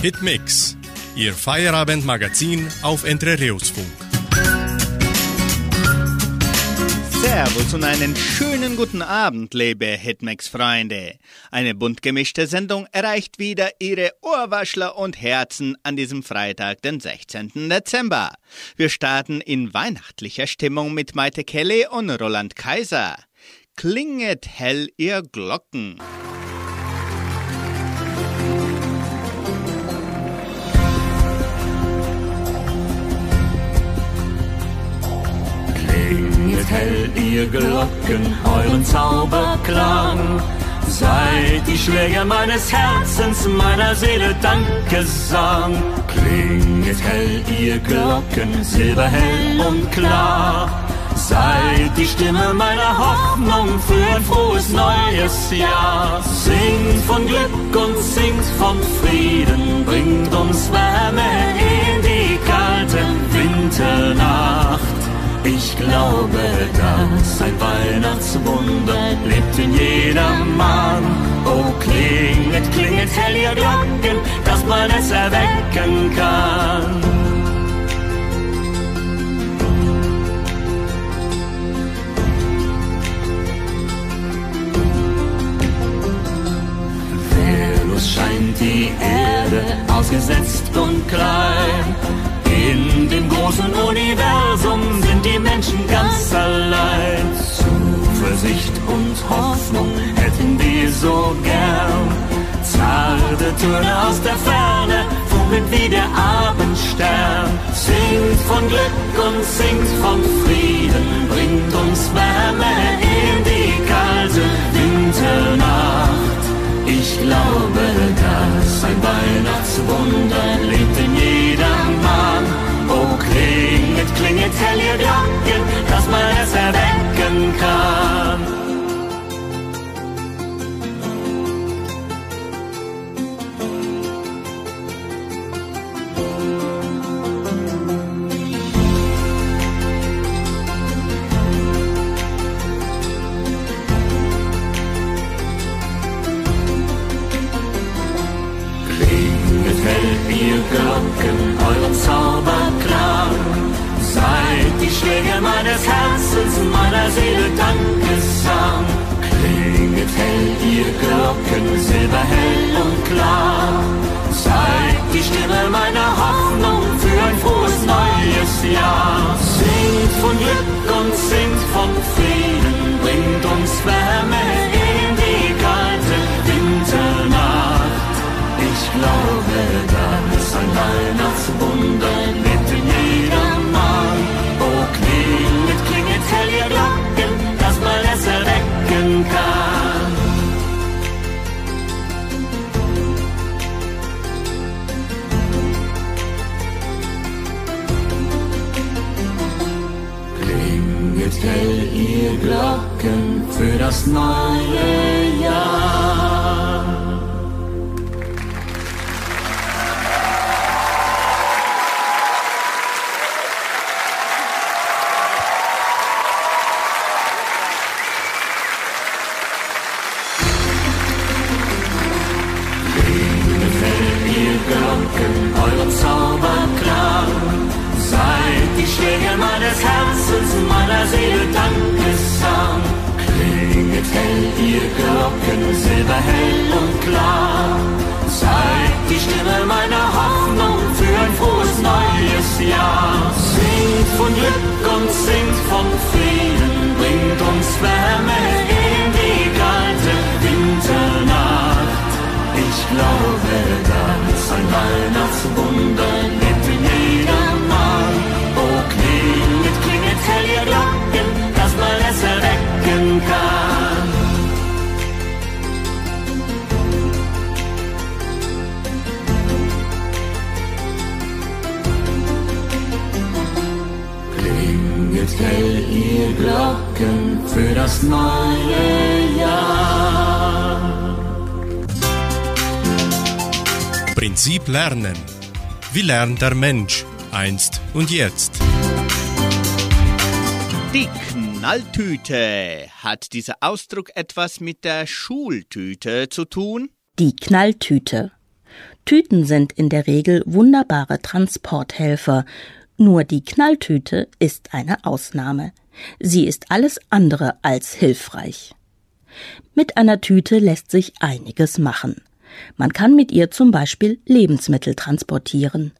Hitmix, Ihr Feierabendmagazin auf Entrerios-Funk. Servus und einen schönen guten Abend, liebe Hitmix-Freunde. Eine bunt gemischte Sendung erreicht wieder Ihre Ohrwaschler und Herzen an diesem Freitag, den 16. Dezember. Wir starten in weihnachtlicher Stimmung mit Maite Kelly und Roland Kaiser. Klinget hell ihr Glocken. Klinget hell ihr Glocken, euren Zauberklang. Seid die Schläger meines Herzens, meiner Seele Dankesang. Klinget hell ihr Glocken, silberhell und klar. Seid die Stimme meiner Hoffnung für ein frohes neues Jahr. Singt von Glück und singt von Frieden, bringt uns Wärme in die kalte Winternacht. Ich glaube, dass ein Weihnachtswunder lebt in jedem Mann. Oh, klinget, klinget hell ihr Glocken, dass man es erwecken kann. Wehrlos scheint die Erde, ausgesetzt und klein. In dem großen Universum sind die Menschen ganz allein. Zuversicht und Hoffnung hätten wir so gern. Zarte Töne aus der Ferne, funkelt wie der Abendstern. Singt von Glück und singt von Frieden, bringt uns Wärme in die kalte Winternacht. Ich glaube, dass ein Weihnachtswunder lebt klinget, hell ihr Glocken, dass man es erwecken kann. Klinget hell ihr Glocken, euren Zauberklang. Schläge meines Herzens, meiner Seele Dankesang. Klinget hell ihr Glocken, silberhell und klar. Seid die Stimme meiner Hoffnung für ein frohes neues Jahr. Singt von Glück und singt von Frieden, bringt uns Wärme in die kalte Winternacht. Ich glaube, dass ein Weihnachtswunder lebt in hell ihr Glocken für das neue Jahr. Meiner Seele Dankesang. Klinget hell, ihr Glocken, silberhell und klar. Seid die Stimme meiner Hoffnung für ein frohes neues Jahr. Singt von Glück und singt von Frieden, bringt uns Wärme in die kalte Winternacht. Ich glaube, dass ein Weihnachtswunder kann. Klinget hell ihr Glocken für das neue Jahr. Prinzip Lernen. Wie lernt der Mensch einst und jetzt? Die Knalltüte. Hat dieser Ausdruck etwas mit der Schultüte zu tun? Die Knalltüte. Tüten sind in der Regel wunderbare Transporthelfer, nur die Knalltüte ist eine Ausnahme. Sie ist alles andere als hilfreich. Mit einer Tüte lässt sich einiges machen. Man kann mit ihr zum Beispiel Lebensmittel transportieren.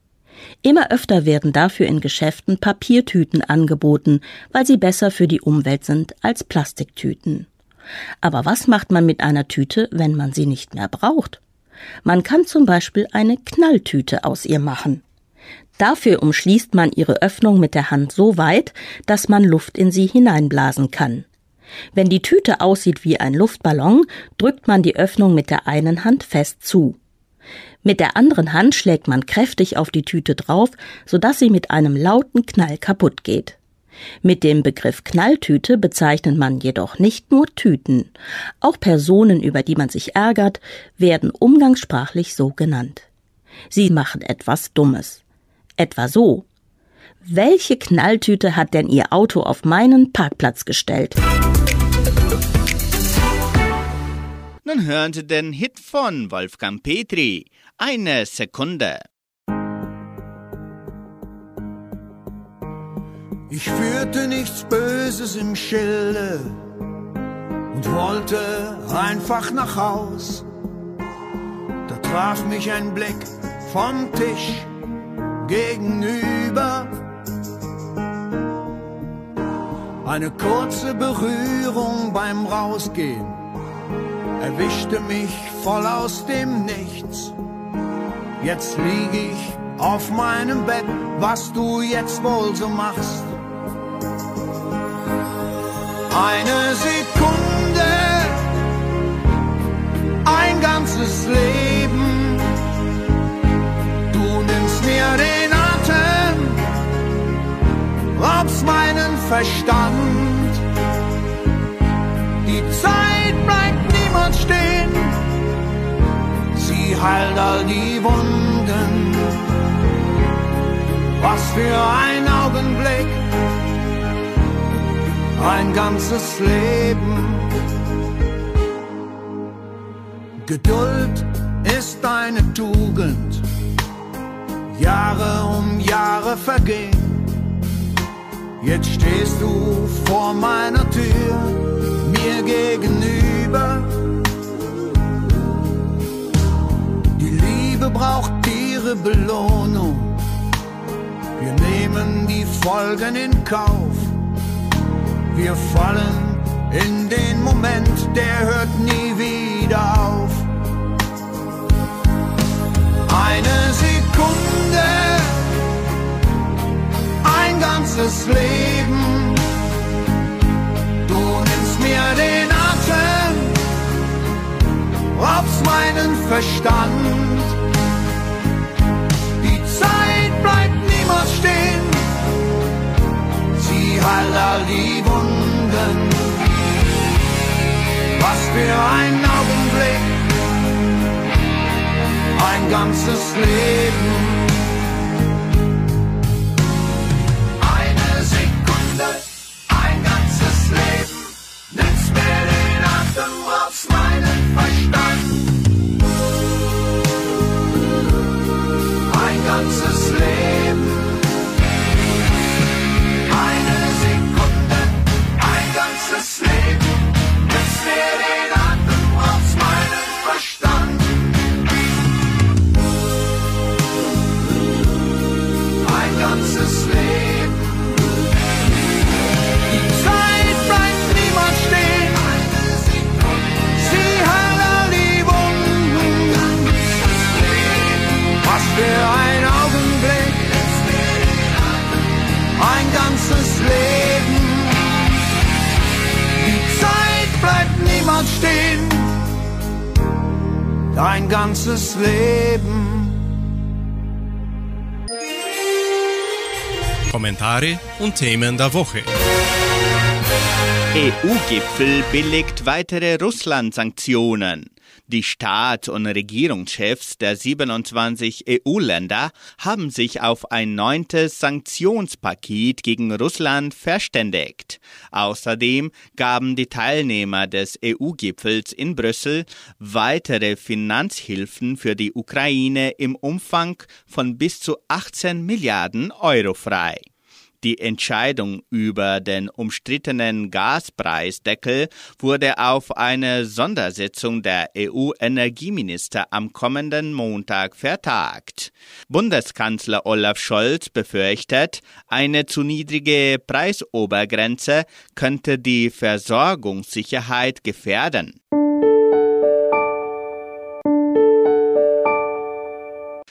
Immer öfter werden dafür in Geschäften Papiertüten angeboten, weil sie besser für die Umwelt sind als Plastiktüten. Aber was macht man mit einer Tüte, wenn man sie nicht mehr braucht? Man kann zum Beispiel eine Knalltüte aus ihr machen. Dafür umschließt man ihre Öffnung mit der Hand so weit, dass man Luft in sie hineinblasen kann. Wenn die Tüte aussieht wie ein Luftballon, drückt man die Öffnung mit der einen Hand fest zu. Mit der anderen Hand schlägt man kräftig auf die Tüte drauf, sodass sie mit einem lauten Knall kaputt geht. Mit dem Begriff Knalltüte bezeichnet man jedoch nicht nur Tüten. Auch Personen, über die man sich ärgert, werden umgangssprachlich so genannt. Sie machen etwas Dummes. Etwa so. Welche Knalltüte hat denn Ihr Auto auf meinen Parkplatz gestellt? Nun hören Sie den Hit von Wolfgang Petri. Eine Sekunde. Ich führte nichts Böses im Schilde und wollte einfach nach Haus. Da traf mich ein Blick vom Tisch gegenüber. Eine kurze Berührung beim Rausgehen erwischte mich voll aus dem Nichts. Jetzt lieg ich auf meinem Bett, was du jetzt wohl so machst. Eine Sekunde, ein ganzes Leben. Du nimmst mir den Atem, raubst meinen Verstand. Die Zeit bleibt niemals stehen, sie heilt all die Wunden. Was für ein Augenblick ein ganzes Leben. Geduld ist eine Tugend, Jahre um Jahre vergehen. Jetzt stehst du vor meiner Tür, mir gegenüber. Braucht ihre Belohnung. Wir nehmen die Folgen in Kauf wir fallen in den Moment, der hört nie wieder auf. Eine Sekunde, ein ganzes Leben. Du nimmst mir den Atem, raubst meinen Verstand. Niemals stehen sie heilt all die Wunden. Was für ein Augenblick, ein ganzes Leben. Kommentare und Themen der Woche. EU-Gipfel billigt weitere Russland-Sanktionen. Die Staats- und Regierungschefs der 27 EU-Länder haben sich auf ein neuntes Sanktionspaket gegen Russland verständigt. Außerdem gaben die Teilnehmer des EU-Gipfels in Brüssel weitere Finanzhilfen für die Ukraine im Umfang von bis zu 18 Milliarden Euro frei. Die Entscheidung über den umstrittenen Gaspreisdeckel wurde auf eine Sondersitzung der EU-Energieminister am kommenden Montag vertagt. Bundeskanzler Olaf Scholz befürchtet, eine zu niedrige Preisobergrenze könnte die Versorgungssicherheit gefährden.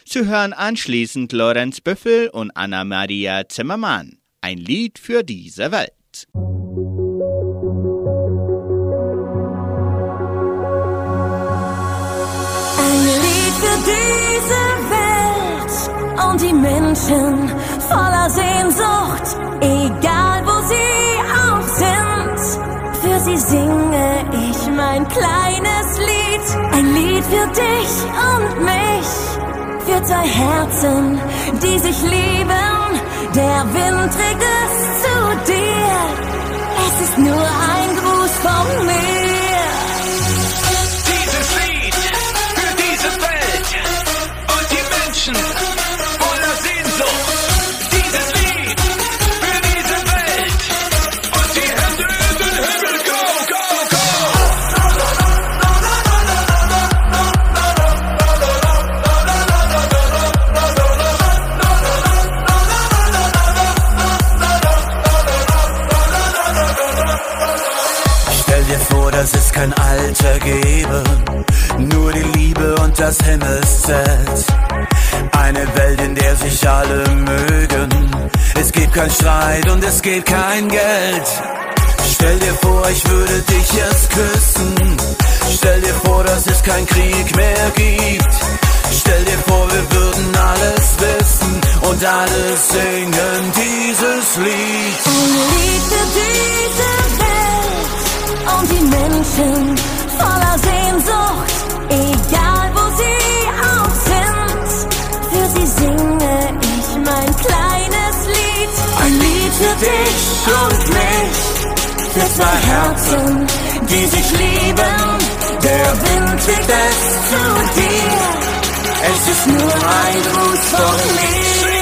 Zu hören anschließend Lorenz Büffel und Anna-Maria Zimmermann. Ein Lied für diese Welt. Ein Lied für diese Welt und die Menschen voller Sehnsucht, egal wo sie auch sind. Für sie singe ich mein kleines Lied, ein Lied für dich und mich für zwei Herzen, die sich lieben. Der Wind trägt es zu dir. Es ist nur ein Gruß von mir. Gäbe, nur die Liebe und das Himmelszelt. Eine Welt, in der sich alle mögen. Es gibt kein Streit und es gibt kein Geld. Stell dir vor, ich würde dich jetzt küssen. Stell dir vor, dass es kein Krieg mehr gibt. Stell dir vor, wir würden alles wissen und alle singen dieses Lied. Für diese Welt und die Menschen voller Sehnsucht, egal wo sie auch sind. Für sie singe ich mein kleines Lied, ein Lied für dich und mich, für zwei Herzen, die sich lieben. Der Wind trägt es zu dir. Es ist nur ein Gruß von mir.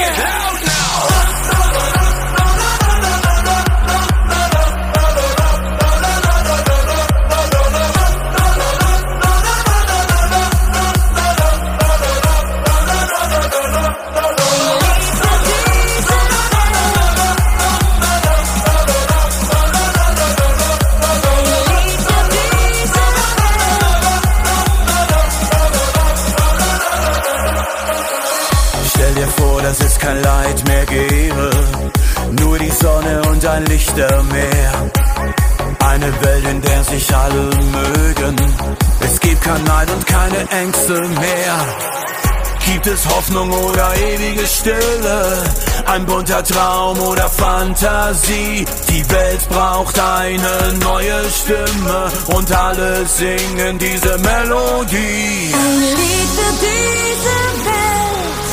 Es Hoffnung oder ewige Stille? Ein bunter Traum oder Fantasie? Die Welt braucht eine neue Stimme und alle singen diese Melodie. Ein Lied für diese Welt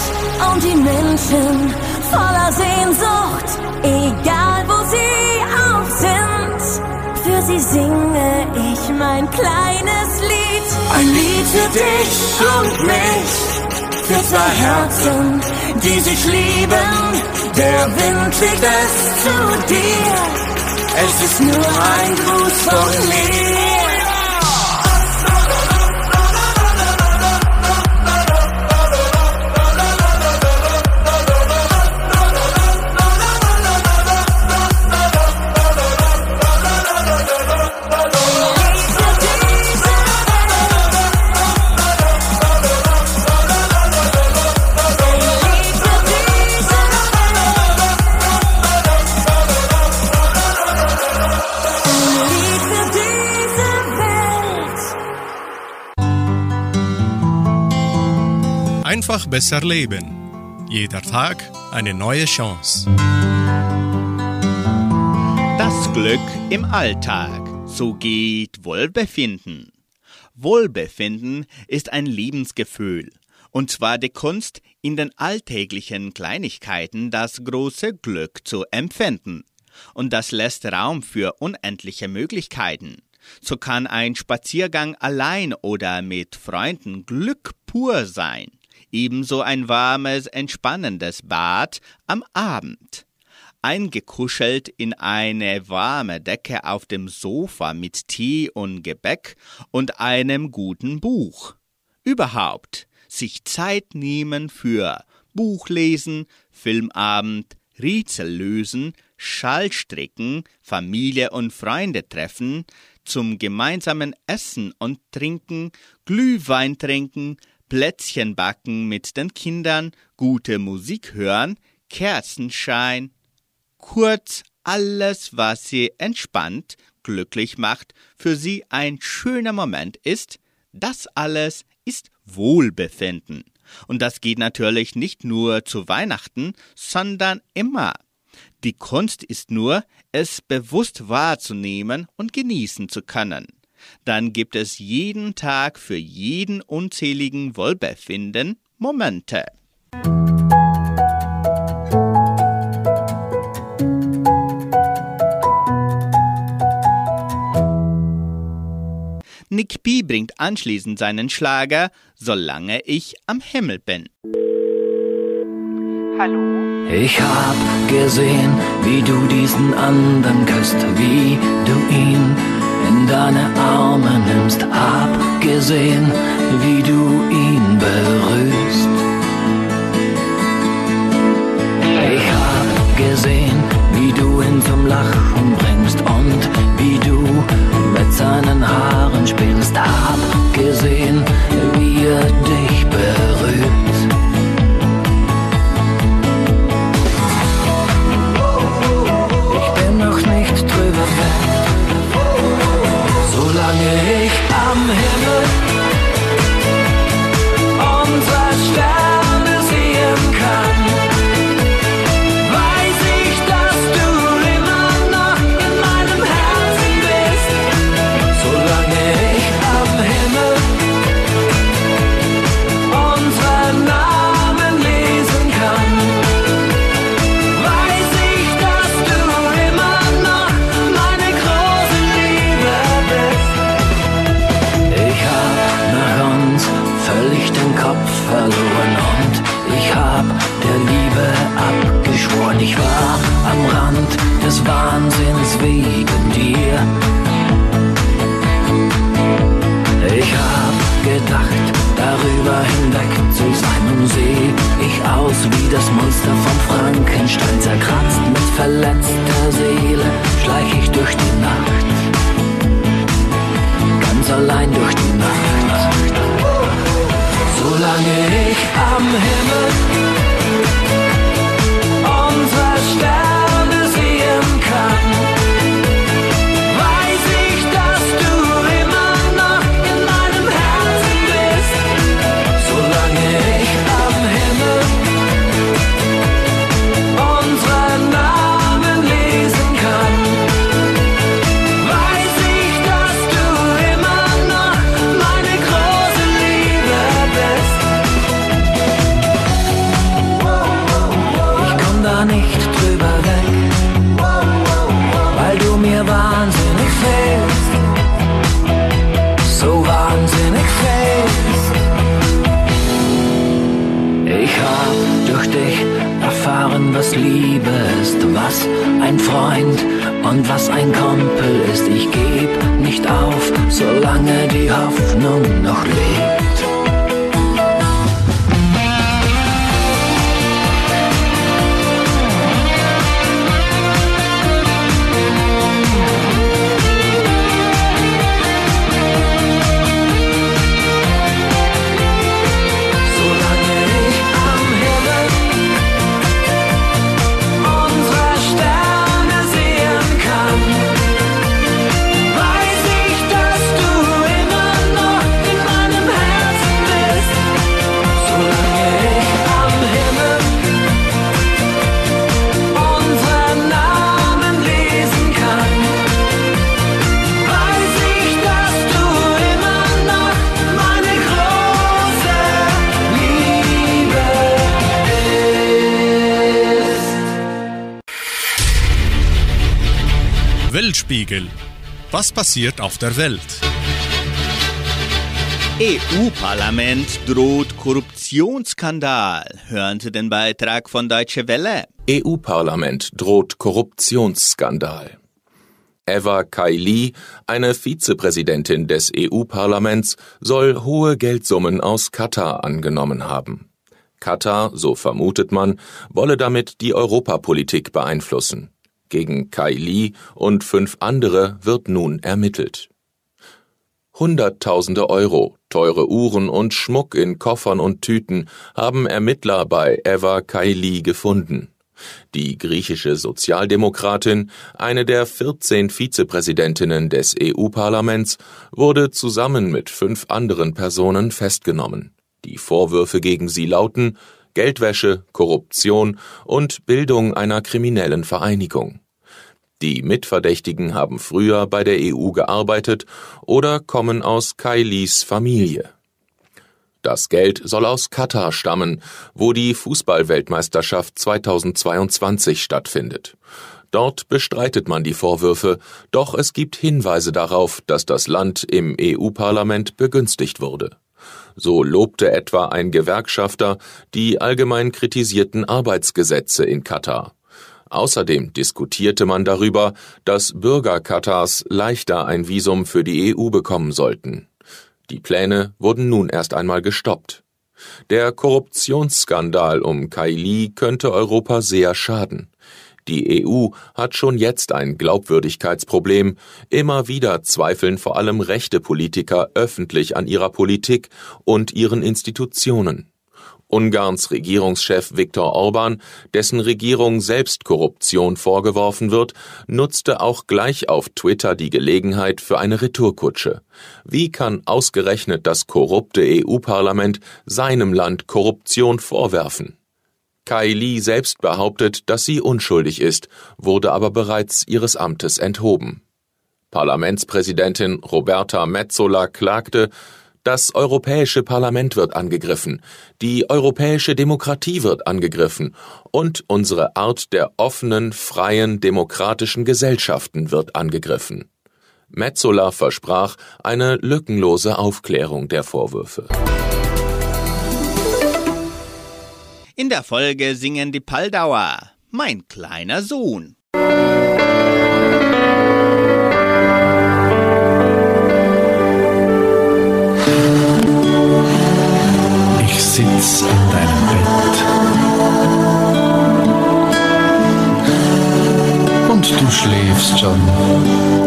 und die Menschen voller Sehnsucht, egal wo sie auch sind. Für sie singe ich mein kleines Lied, ein Lied für dich und mich, für zwei Herzen, die sich lieben. Der Wind trägt es zu dir, es ist nur ein Gruß von mir. Einfach besser leben. Jeder Tag eine neue Chance. Das Glück im Alltag. So geht Wohlbefinden. Wohlbefinden ist ein Lebensgefühl. Und zwar die Kunst, in den alltäglichen Kleinigkeiten das große Glück zu empfinden. Und das lässt Raum für unendliche Möglichkeiten. So kann ein Spaziergang allein oder mit Freunden Glück pur sein. Ebenso ein warmes, entspannendes Bad am Abend. Eingekuschelt in eine warme Decke auf dem Sofa mit Tee und Gebäck und einem guten Buch. Überhaupt sich Zeit nehmen für Buchlesen, Filmabend, Rätsel lösen, Schallstricken, Familie und Freunde treffen, zum gemeinsamen Essen und Trinken, Glühwein trinken, Plätzchen backen mit den Kindern, gute Musik hören, Kerzenschein, kurz alles, was sie entspannt, glücklich macht, für sie ein schöner Moment ist, das alles ist Wohlbefinden. Und das geht natürlich nicht nur zu Weihnachten, sondern immer. Die Kunst ist nur, es bewusst wahrzunehmen und genießen zu können. Dann gibt es jeden Tag für jeden unzähligen Wohlbefinden Momente. Nick B. bringt anschließend seinen Schlager Solange ich am Himmel bin. Hallo? Ich hab gesehen, wie du diesen anderen küsst, wie du ihn in deine Arme nimmst. Hab gesehen, wie du ihn berührst. Ich hab gesehen, wie du ihn zum Lachen bringst und wie du mit seinen Haaren spielst. Hab gesehen, wie er dich berührt. Ich am Himmel verletzter Seele schleich ich durch die Nacht. Ganz allein durch die Nacht. Solange ich am Himmel passiert auf der Welt? EU-Parlament droht Korruptionsskandal. Hören Sie den Beitrag von Deutsche Welle. EU-Parlament droht Korruptionsskandal. Eva Kaili, eine Vizepräsidentin des EU-Parlaments, soll hohe Geldsummen aus Katar angenommen haben. Katar, so vermutet man, wolle damit die Europapolitik beeinflussen. Gegen Kaili und fünf andere wird nun ermittelt. Hunderttausende Euro, teure Uhren und Schmuck in Koffern und Tüten haben Ermittler bei Eva Kaili gefunden. Die griechische Sozialdemokratin, eine der 14 Vizepräsidentinnen des EU-Parlaments, wurde zusammen mit fünf anderen Personen festgenommen. Die Vorwürfe gegen sie lauten Geldwäsche, Korruption und Bildung einer kriminellen Vereinigung. Die Mitverdächtigen haben früher bei der EU gearbeitet oder kommen aus Kailis Familie. Das Geld soll aus Katar stammen, wo die Fußballweltmeisterschaft 2022 stattfindet. Dort bestreitet man die Vorwürfe, doch es gibt Hinweise darauf, dass das Land im EU-Parlament begünstigt wurde. So lobte etwa ein Gewerkschafter die allgemein kritisierten Arbeitsgesetze in Katar. Außerdem diskutierte man darüber, dass Bürger Katars leichter ein Visum für die EU bekommen sollten. Die Pläne wurden nun erst einmal gestoppt. Der Korruptionsskandal um Kaili könnte Europa sehr schaden. Die EU hat schon jetzt ein Glaubwürdigkeitsproblem. Immer wieder zweifeln vor allem rechte Politiker öffentlich an ihrer Politik und ihren Institutionen. Ungarns Regierungschef Viktor Orban, dessen Regierung selbst Korruption vorgeworfen wird, nutzte auch gleich auf Twitter die Gelegenheit für eine Retourkutsche. Wie kann ausgerechnet das korrupte EU-Parlament seinem Land Korruption vorwerfen? Kaili selbst behauptet, dass sie unschuldig ist, wurde aber bereits ihres Amtes enthoben. Parlamentspräsidentin Roberta Metzola klagte, das Europäische Parlament wird angegriffen, die europäische Demokratie wird angegriffen und unsere Art der offenen, freien, demokratischen Gesellschaften wird angegriffen. Metzola versprach eine lückenlose Aufklärung der Vorwürfe. In der Folge singen die Paldauer Mein kleiner Sohn. Sitz in deinem Bett und du schläfst schon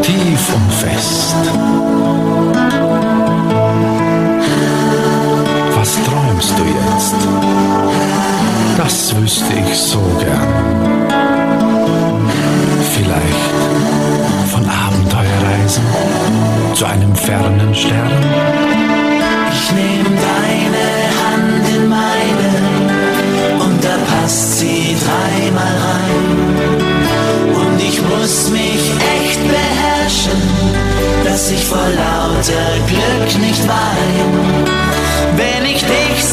tief und fest. Was träumst du jetzt? Das wüsste ich so gern. Vielleicht von Abenteuerreisen zu einem fernen Stern. Ich nehm passt sie dreimal rein. Und ich muss mich echt beherrschen, dass ich vor lauter Glück nicht wein. Wenn ich dich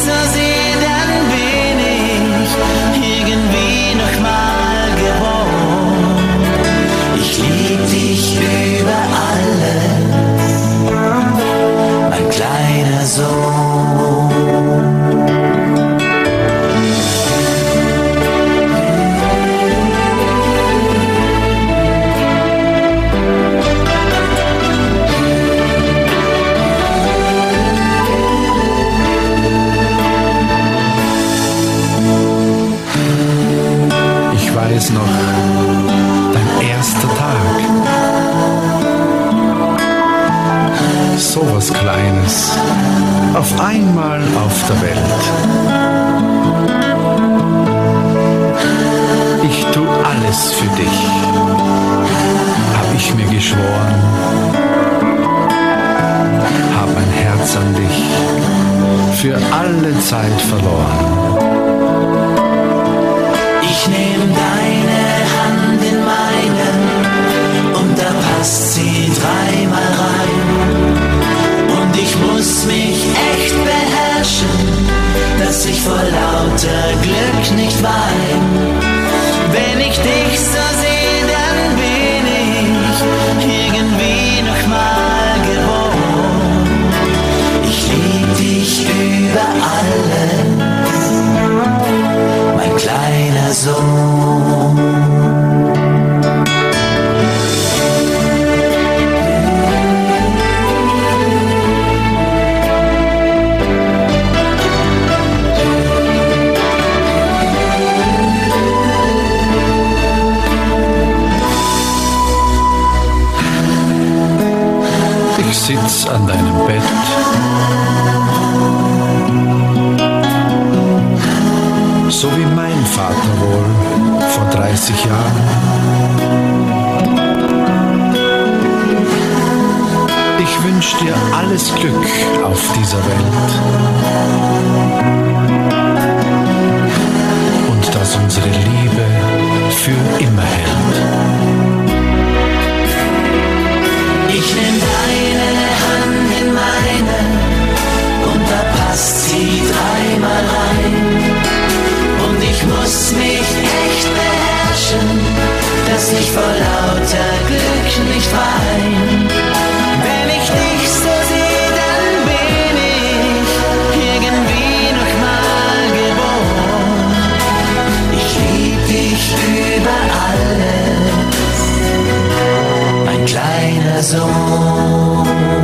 Ich sitz an deinem Bett. So wie mein Vater wohl vor 30 Jahren. Ich wünsch dir alles Glück auf dieser Welt. Und dass unsere Liebe für immer hält. Ich nehm muss mich echt beherrschen, dass ich vor lauter Glück nicht wein. Wenn ich dich so sehe, dann bin ich irgendwie noch mal geboren. Ich lieb dich über alles mein kleiner Sohn.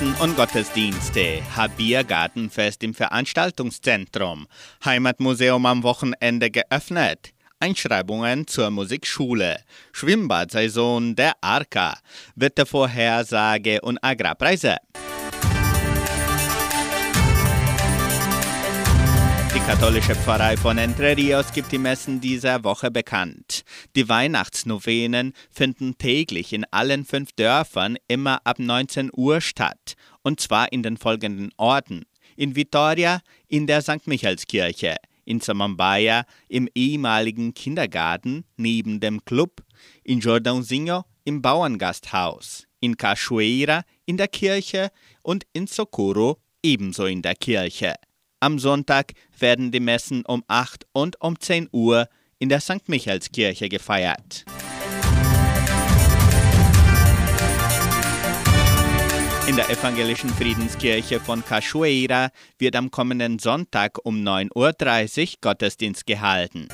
Messen und Gottesdienste, Habiergartenfest im Veranstaltungszentrum, Heimatmuseum am Wochenende geöffnet, Einschreibungen zur Musikschule, Schwimmbadsaison der Arca, Wettervorhersage und Agrarpreise. Katholische Pfarrei von Entre Rios gibt die Messen dieser Woche bekannt. Die Weihnachtsnovenen finden täglich in allen fünf Dörfern immer ab 19 Uhr statt, und zwar in den folgenden Orten. In Vitoria in der St. Michaelskirche, in Samambaya im ehemaligen Kindergarten neben dem Club, in Jordãozinho im Bauerngasthaus, in Cachoeira in der Kirche und in Socorro ebenso in der Kirche. Am Sonntag werden die Messen um 8 und um 10 Uhr in der St. Michaelskirche gefeiert. In der evangelischen Friedenskirche von Cachoeira wird am kommenden Sonntag um 9.30 Uhr Gottesdienst gehalten.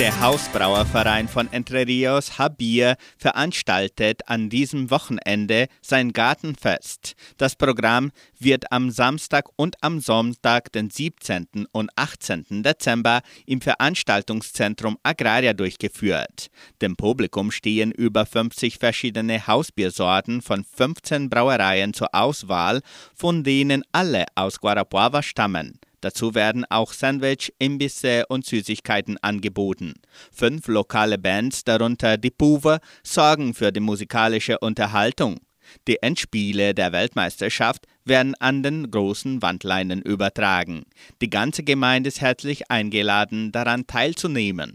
Der Hausbrauerverein von Entre Rios Habir veranstaltet an diesem Wochenende sein Gartenfest. Das Programm wird am Samstag und am Sonntag, den 17. und 18. Dezember im Veranstaltungszentrum Agraria durchgeführt. Dem Publikum stehen über 50 verschiedene Hausbiersorten von 15 Brauereien zur Auswahl, von denen alle aus Guarapuava stammen. Dazu werden auch Sandwich, Imbisse und Süßigkeiten angeboten. Fünf lokale Bands, darunter die Puve, sorgen für die musikalische Unterhaltung. Die Endspiele der Weltmeisterschaft werden an den großen Wandleinen übertragen. Die ganze Gemeinde ist herzlich eingeladen, daran teilzunehmen.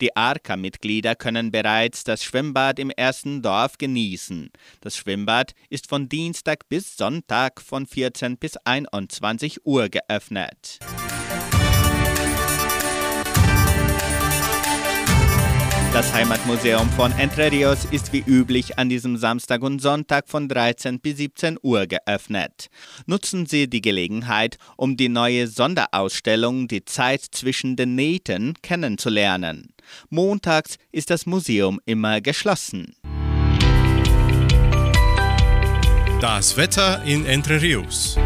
Die Arca-Mitglieder können bereits das Schwimmbad im ersten Dorf genießen. Das Schwimmbad ist von Dienstag bis Sonntag von 14 bis 21 Uhr geöffnet. Das Heimatmuseum von Entre Rios ist wie üblich an diesem Samstag und Sonntag von 13 bis 17 Uhr geöffnet. Nutzen Sie die Gelegenheit, um die neue Sonderausstellung Die Zeit zwischen den Nähten kennenzulernen. Montags ist das Museum immer geschlossen. Das Wetter in Entre Rios.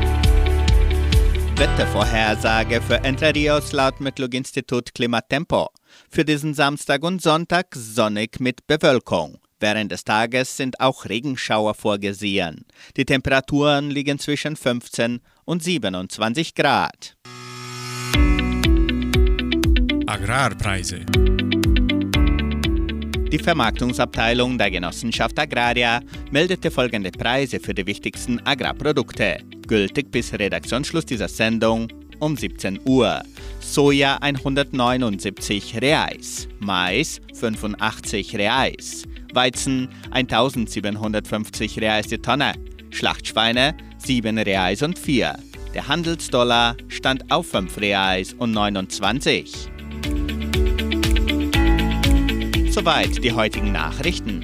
Wettervorhersage für Entre Rios laut Metlog-Institut Klimatempo. Für diesen Samstag und Sonntag sonnig mit Bewölkung. Während des Tages sind auch Regenschauer vorgesehen. Die Temperaturen liegen zwischen 15 und 27 Grad. Agrarpreise. Die Vermarktungsabteilung der Genossenschaft Agraria meldete folgende Preise für die wichtigsten Agrarprodukte, gültig bis Redaktionsschluss dieser Sendung um 17 Uhr. Soja 179 Reais, Mais 85 Reais, Weizen 1750 Reais die Tonne, Schlachtschweine 7 Reais und 4. Der Handelsdollar stand auf 5 Reais und 29. Soweit die heutigen Nachrichten.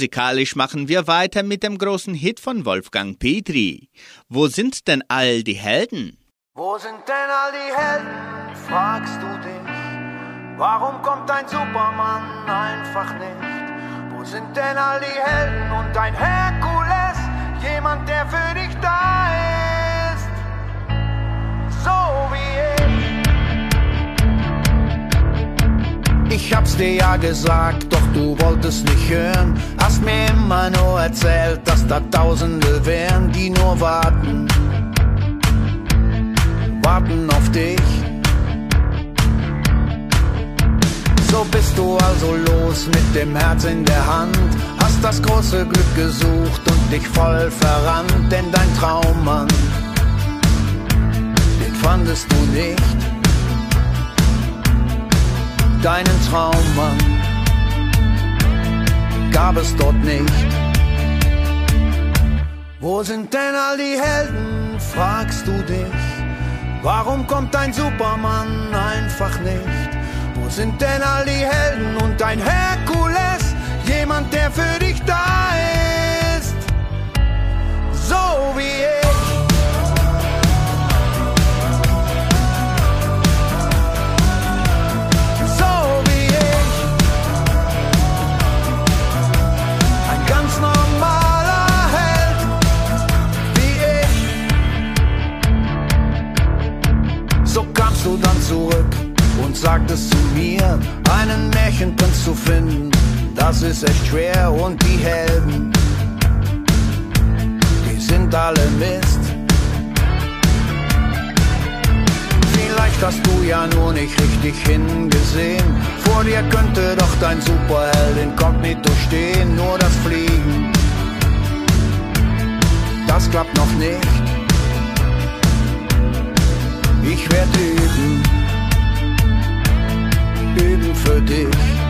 Musikalisch machen wir weiter mit dem großen Hit von Wolfgang Petri. Wo sind denn all die Helden? Wo sind denn all die Helden, fragst du dich? Warum kommt ein Superman einfach nicht? Wo sind denn all die Helden und ein Herkules? Jemand, der für dich da ist, so wie ich. Ich hab's dir ja gesagt, doch du wolltest nicht hören. Hast mir immer nur erzählt, dass da Tausende wären, die nur warten. Warten auf dich. So bist du also los mit dem Herz in der Hand. Hast das große Glück gesucht und dich voll verrannt, denn dein Traummann, den fandest du nicht deinen Traummann gab es dort nicht. Wo sind denn all die Helden, fragst du dich? Warum kommt ein Superman einfach nicht? Wo sind denn all die Helden und ein Herkules? Jemand, der für dich da ist, so wie ich. Ist echt schwer und die Helden, die sind alle Mist. Vielleicht hast du ja nur nicht richtig hingesehen. Vor dir könnte doch dein Superheld inkognito stehen. Nur das Fliegen, das klappt noch nicht. Ich werde üben, üben für dich.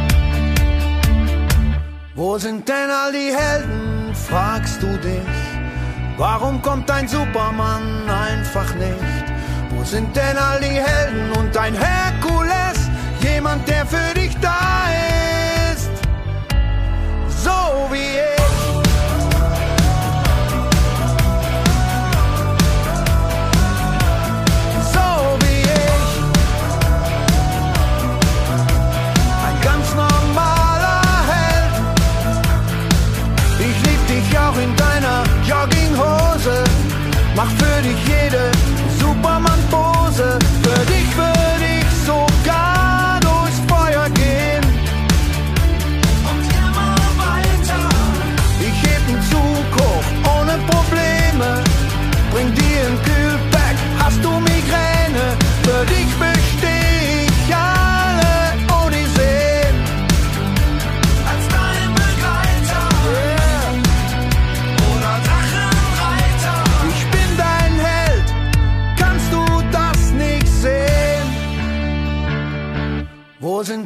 Wo sind denn all die Helden, fragst du dich? Warum kommt ein Superman einfach nicht? Wo sind denn all die Helden und ein Herkules? Jemand, der für dich da ist, so wie ich.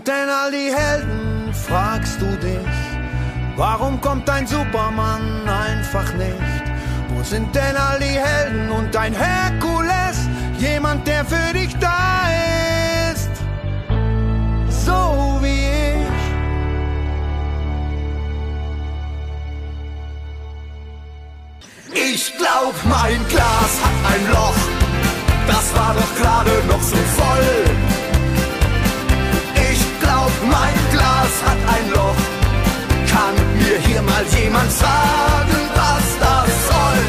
sind denn all die Helden, fragst du dich. Warum kommt ein Superman einfach nicht? Wo sind denn all die Helden und ein Herkules? Jemand, der für dich da ist. So wie ich. Ich glaub, mein Glas hat ein Loch. Das war doch gerade noch so voll. Glas hat ein Loch, kann mir hier mal jemand sagen, was das soll?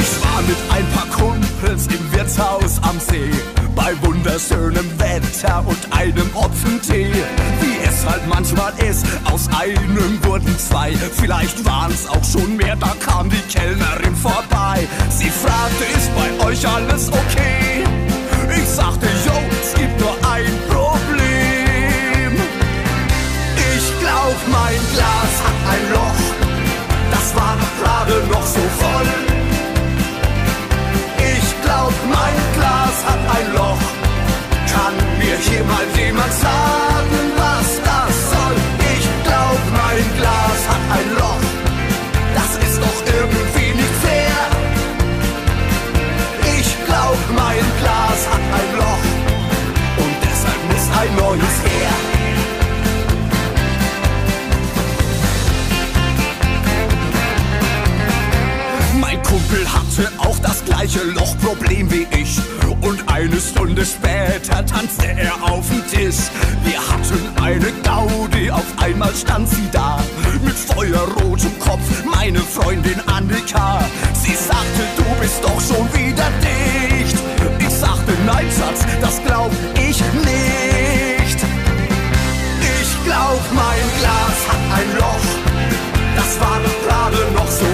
Ich war mit ein paar Kumpels im Wirtshaus am See, bei wunderschönem Wetter und einem Hopfentee. Wie es halt manchmal ist, aus einem wurden zwei, vielleicht waren's auch schon mehr, da kam die Kellnerin vorbei. Sie fragte, ist bei euch alles okay? Ich sagte, yo, es gibt nur ein Problem. Mein Glas hat ein Loch, das war gerade noch so voll. Ich glaub, mein Glas hat ein Loch. Kann mir hier mal jemand sagen, was das soll? Ich glaub, mein Glas hat ein Loch. Das ist doch irgendwie nicht fair. Ich glaub, mein Glas hat ein Loch. Und deshalb muss ein neues her. Kumpel hatte auch das gleiche Lochproblem wie ich. Und eine Stunde später tanzte er auf dem Tisch. Wir hatten eine Gaudi, auf einmal stand sie da. Mit feuerrotem Kopf, meine Freundin Annika. Sie sagte, du bist doch schon wieder dicht. Ich sagte, nein, Schatz, das glaub ich nicht. Ich glaub, mein Glas hat ein Loch. Das war doch gerade noch so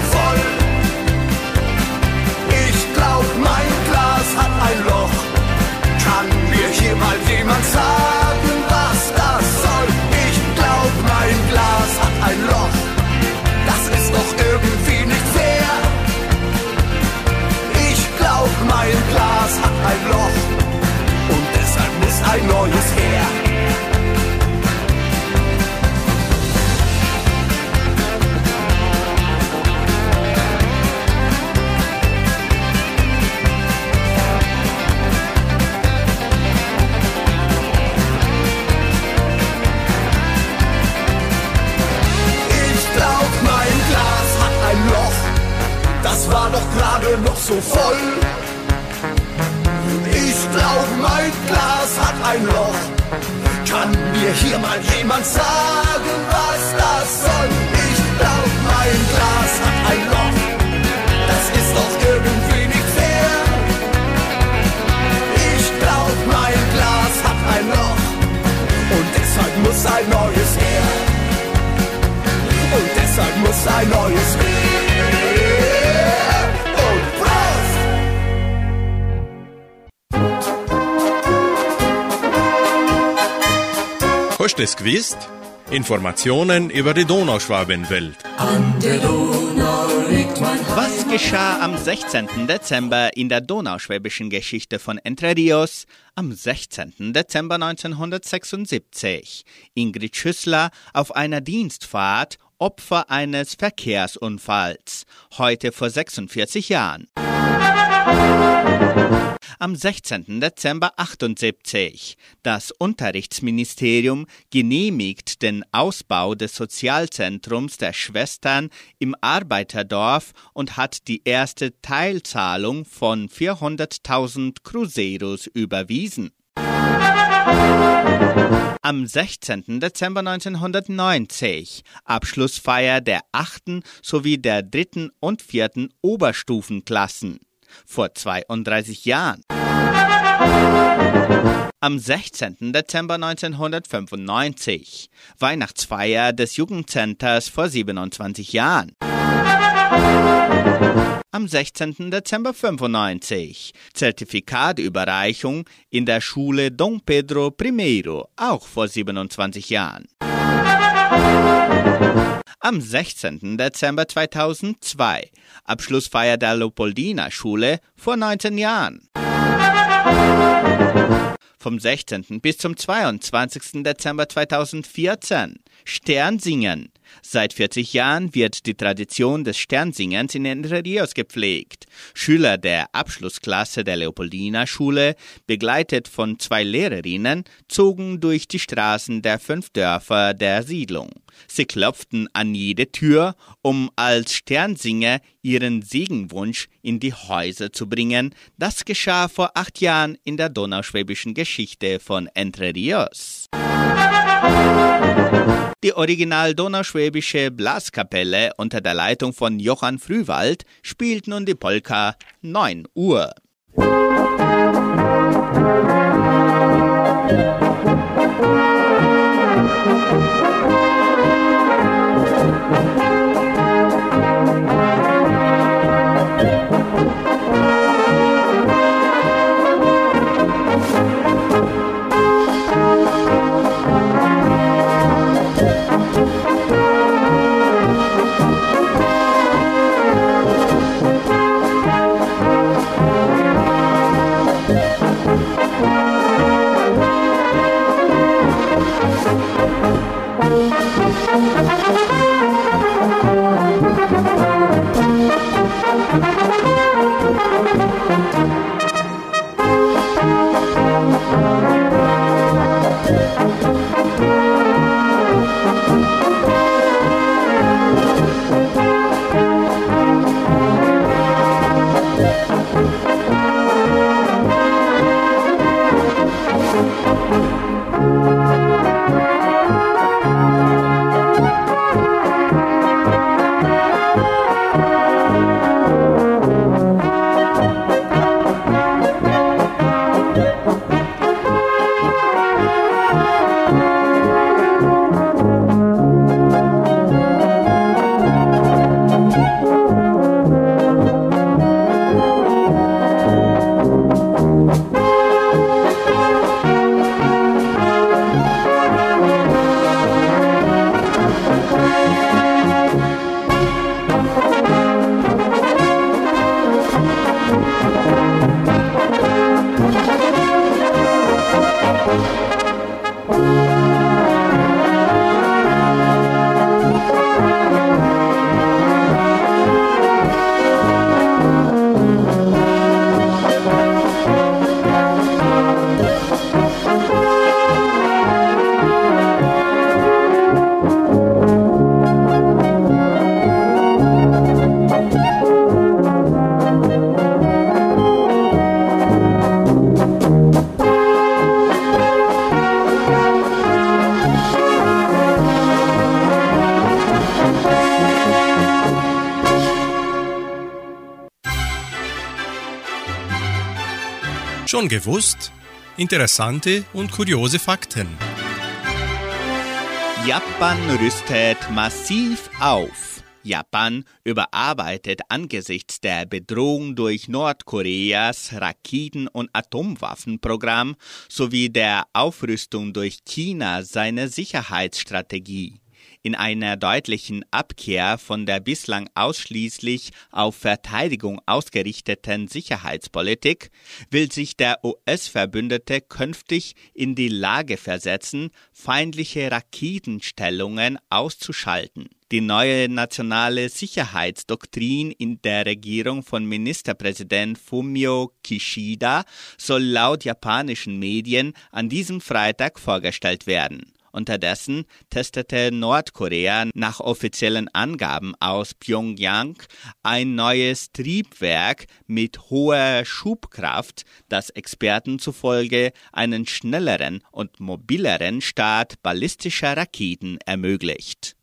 jemand sagen, was das soll? Ich glaub, mein Glas hat ein Loch. Das ist doch irgendwie nicht fair. Ich glaub, mein Glas hat ein Loch. Und deshalb muss ein neues her. Gerade noch so voll. Ich glaub, mein Glas hat ein Loch. Kann mir hier mal jemand sagen, was das soll? Ich glaub, mein Glas hat ein Loch. Das ist doch irgendwie nicht fair. Ich glaub, mein Glas hat ein Loch. Und deshalb muss ein neues her. Und deshalb muss ein neues her. Hast du es gewusst? Informationen über die Donauschwabenwelt. An der Donau liegt mein Was geschah am 16. Dezember in der donauschwäbischen Geschichte von Entre Rios? Am 16. Dezember 1976. Ingrid Schüssler auf einer Dienstfahrt Opfer eines Verkehrsunfalls. Heute vor 46 Jahren. Am 16. Dezember 78. Das Unterrichtsministerium genehmigt den Ausbau des Sozialzentrums der Schwestern im Arbeiterdorf und hat die erste Teilzahlung von 400.000 Cruzeros überwiesen. Am 16. Dezember 1990 Abschlussfeier der achten sowie der dritten und vierten Oberstufenklassen. Vor 32 Jahren. Am 16. Dezember 1995 Weihnachtsfeier des Jugendcenters vor 27 Jahren. Am 16. Dezember 95 Zertifikatüberreichung in der Schule Dom Pedro I, auch vor 27 Jahren. Am 16. Dezember 2002 Abschlussfeier der Leopoldina Schule vor 19 Jahren. Vom 16. bis zum 22. Dezember 2014 Sternsingen. Seit 40 Jahren wird die Tradition des Sternsingens in Entre Rios gepflegt. Schüler der Abschlussklasse der Leopoldina Schule, begleitet von zwei Lehrerinnen, zogen durch die Straßen der fünf Dörfer der Siedlung. Sie klopften an jede Tür, um als Sternsinger ihren Segenwunsch in die Häuser zu bringen. Das geschah vor acht Jahren in der donauschwäbischen Geschichte von Entre Rios. Die original donauschwäbische Blaskapelle unter der Leitung von Johann Frühwald spielt nun die Polka 9 Uhr. Schon gewusst? Interessante und kuriose Fakten. Japan rüstet massiv auf. Japan überarbeitet angesichts der Bedrohung durch Nordkoreas Raketen- und Atomwaffenprogramm sowie der Aufrüstung durch China seine Sicherheitsstrategie. In einer deutlichen Abkehr von der bislang ausschließlich auf Verteidigung ausgerichteten Sicherheitspolitik will sich der US-Verbündete künftig in die Lage versetzen, feindliche Raketenstellungen auszuschalten. Die neue nationale Sicherheitsdoktrin in der Regierung von Ministerpräsident Fumio Kishida soll laut japanischen Medien an diesem Freitag vorgestellt werden. Unterdessen testete Nordkorea nach offiziellen Angaben aus Pyongyang ein neues Triebwerk mit hoher Schubkraft, das Experten zufolge einen schnelleren und mobileren Start ballistischer Raketen ermöglicht.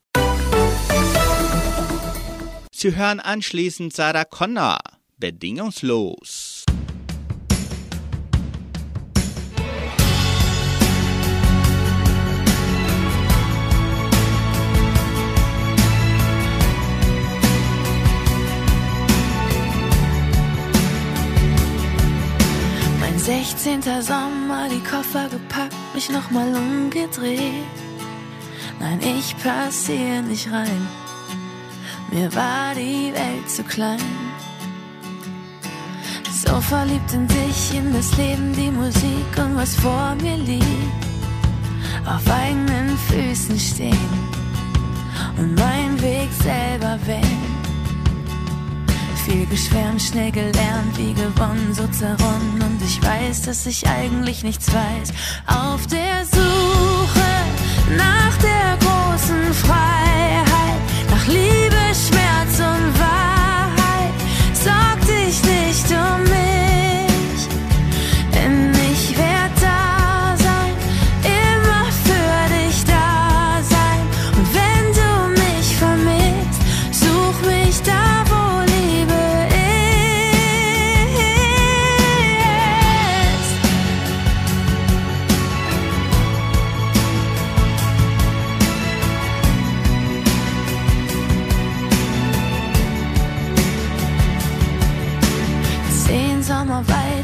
Sie hören anschließend Sarah Connor, bedingungslos. 16. Sommer, die Koffer gepackt, mich nochmal umgedreht. Nein, ich pass nicht rein. Mir war die Welt zu klein. So verliebt in dich, in das Leben, die Musik und was vor mir liegt. Auf eigenen Füßen stehen und meinen Weg selber wählen. Viel geschwärmt, schnell gelernt, wie gewonnen, so zerronnen. Und ich weiß, dass ich eigentlich nichts weiß. Auf der Suche nach der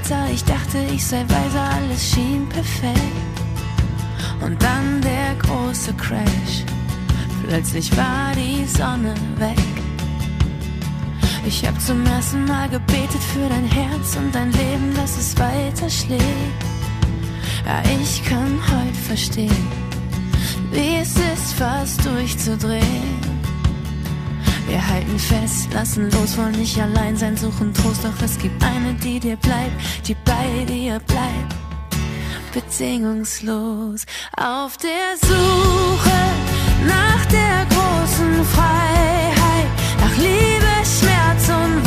Wetter, ich dachte, ich sei weiser, alles schien perfekt. Und dann der große Crash. Plötzlich war die Sonne weg. Ich hab zum ersten Mal gebetet für dein Herz und dein Leben, dass es weiter schlägt. Ja, ich kann heute verstehen, wie es ist, fast durchzudrehen. Wir halten fest, lassen los, wollen nicht allein sein, suchen Trost, doch es gibt eine, die dir bleibt, die bei dir bleibt. Bedingungslos auf der Suche nach der großen Freiheit, nach Liebe, Schmerz und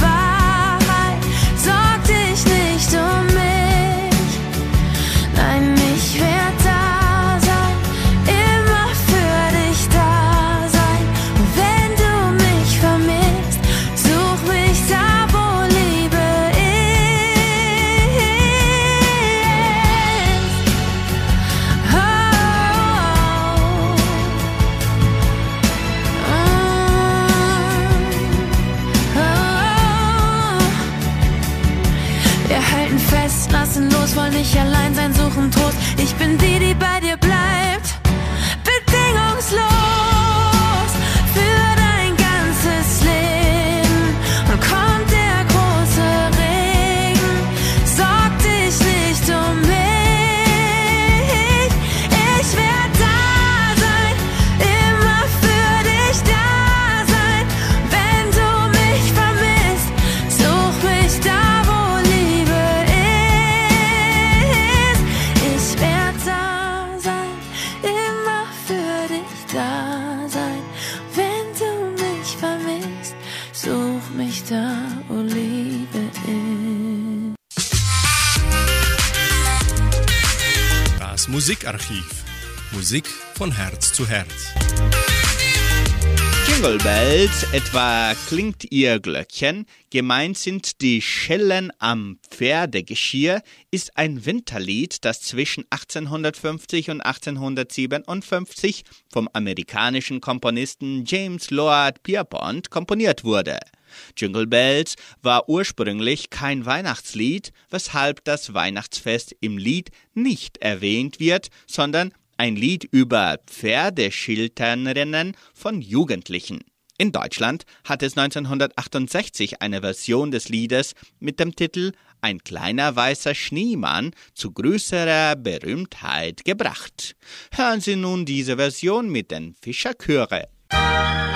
nicht allein sein, suchen Trost. Ich bin die, die Musikarchiv. Musik von Herz zu Herz. Jingle Bells, etwa klingt ihr Glöckchen, gemeint sind die Schellen am Pferdegeschirr, ist ein Winterlied, das zwischen 1850 und 1857 vom amerikanischen Komponisten James Lord Pierpont komponiert wurde. Jingle Bells war ursprünglich kein Weihnachtslied, weshalb das Weihnachtsfest im Lied nicht erwähnt wird, sondern ein Lied über Pferdeschilternrennen von Jugendlichen. In Deutschland hat es 1968 eine Version des Liedes mit dem Titel Ein kleiner weißer Schneemann zu größerer Berühmtheit gebracht. Hören Sie nun diese Version mit den Fischerchöre. Jingle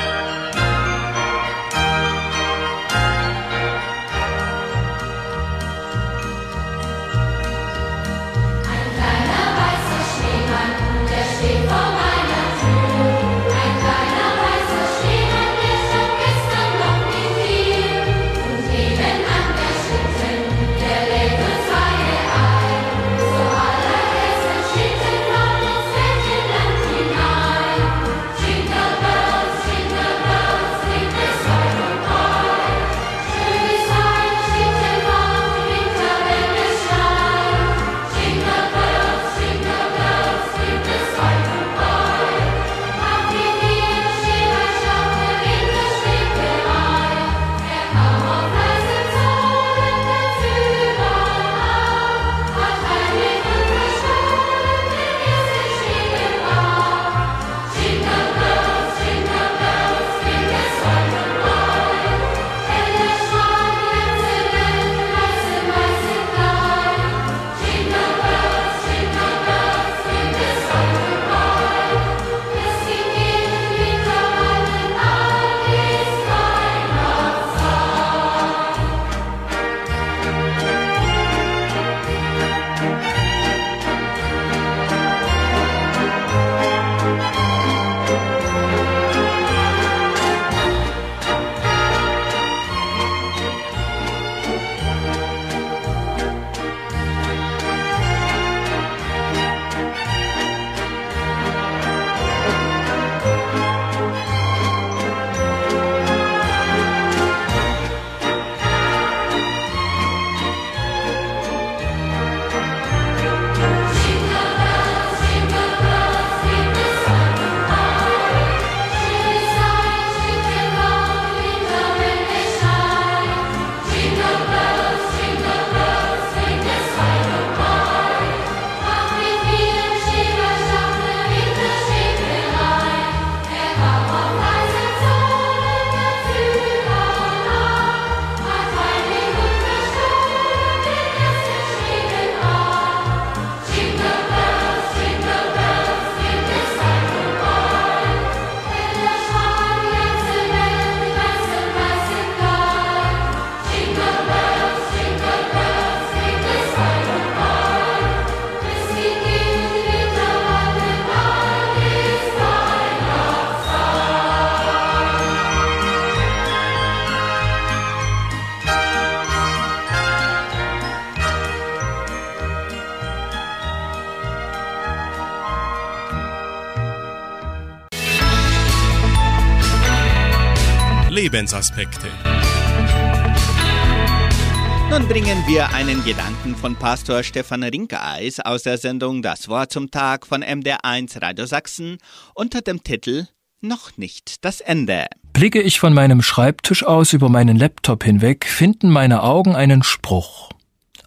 Nun bringen wir einen Gedanken von Pastor Stefan Rinkeis aus der Sendung Das Wort zum Tag von MDR1 Radio Sachsen unter dem Titel Noch nicht das Ende. Blicke ich von meinem Schreibtisch aus über meinen Laptop hinweg, finden meine Augen einen Spruch.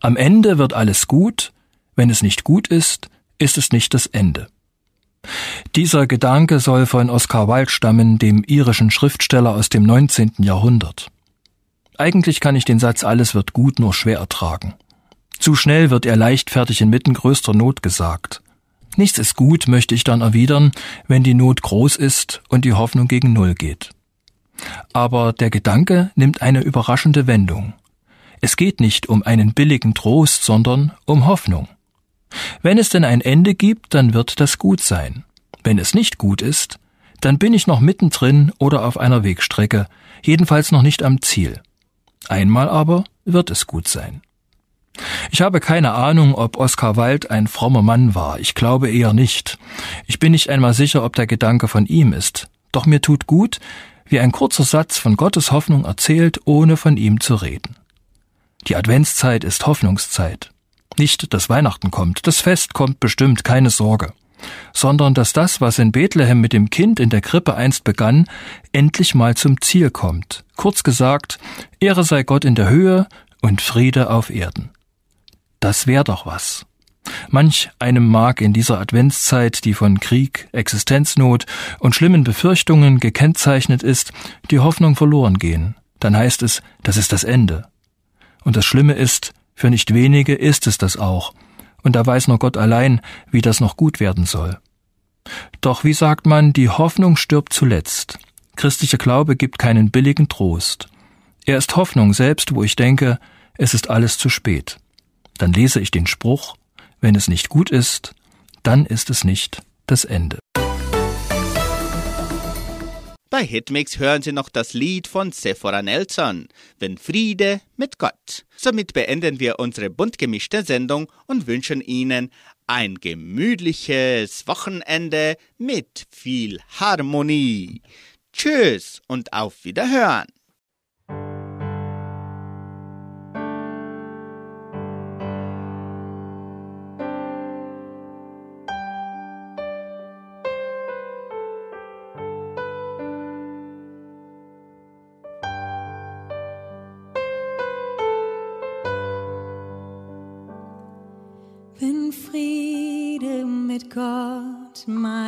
Am Ende wird alles gut, wenn es nicht gut ist, ist es nicht das Ende. Dieser Gedanke soll von Oscar Wilde stammen, dem irischen Schriftsteller aus dem 19. Jahrhundert. Eigentlich kann ich den Satz alles wird gut nur schwer ertragen. Zu schnell wird er leichtfertig inmitten größter Not gesagt. Nichts ist gut, möchte ich dann erwidern, wenn die Not groß ist und die Hoffnung gegen Null geht. Aber der Gedanke nimmt eine überraschende Wendung. Es geht nicht um einen billigen Trost, sondern um Hoffnung. Wenn es denn ein Ende gibt, dann wird das gut sein. Wenn es nicht gut ist, dann bin ich noch mittendrin oder auf einer Wegstrecke, jedenfalls noch nicht am Ziel. Einmal aber wird es gut sein. Ich habe keine Ahnung, ob Oskar Wilde ein frommer Mann war. Ich glaube eher nicht. Ich bin nicht einmal sicher, ob der Gedanke von ihm ist. Doch mir tut gut, wie ein kurzer Satz von Gottes Hoffnung erzählt, ohne von ihm zu reden. Die Adventszeit ist Hoffnungszeit. Nicht, dass Weihnachten kommt, das Fest kommt bestimmt, keine Sorge, sondern dass das, was in Bethlehem mit dem Kind in der Krippe einst begann, endlich mal zum Ziel kommt. Kurz gesagt, Ehre sei Gott in der Höhe und Friede auf Erden. Das wär doch was. Manch einem mag in dieser Adventszeit, die von Krieg, Existenznot und schlimmen Befürchtungen gekennzeichnet ist, die Hoffnung verloren gehen. Dann heißt es, das ist das Ende. Und das Schlimme ist, für nicht wenige ist es das auch, und da weiß nur Gott allein, wie das noch gut werden soll. Doch wie sagt man, die Hoffnung stirbt zuletzt. Christlicher Glaube gibt keinen billigen Trost. Er ist Hoffnung selbst, wo ich denke, es ist alles zu spät. Dann lese ich den Spruch, wenn es nicht gut ist, dann ist es nicht das Ende. Bei Hitmix hören Sie noch das Lied von Sephora Nelson, Wenn Friede mit Gott. Somit beenden wir unsere bunt gemischte Sendung und wünschen Ihnen ein gemütliches Wochenende mit viel Harmonie. Tschüss und auf Wiederhören.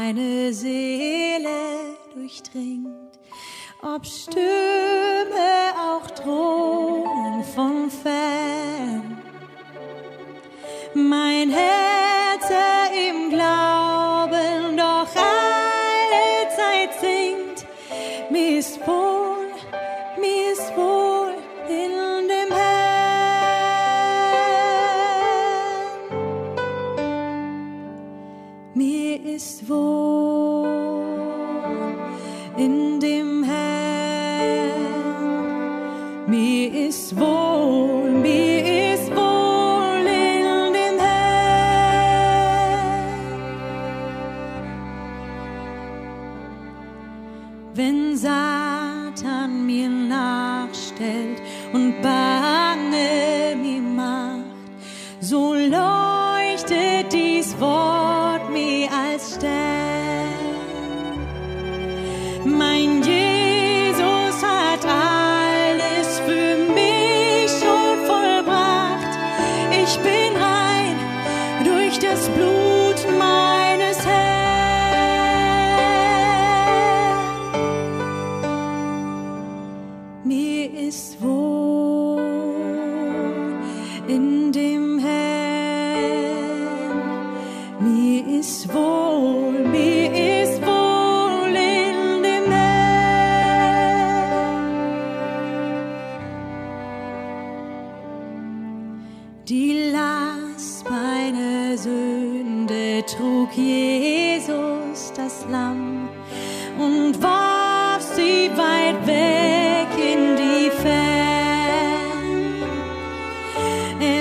Meine Seele durchdringt, ob Stürme auch drohen von fern,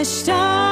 Er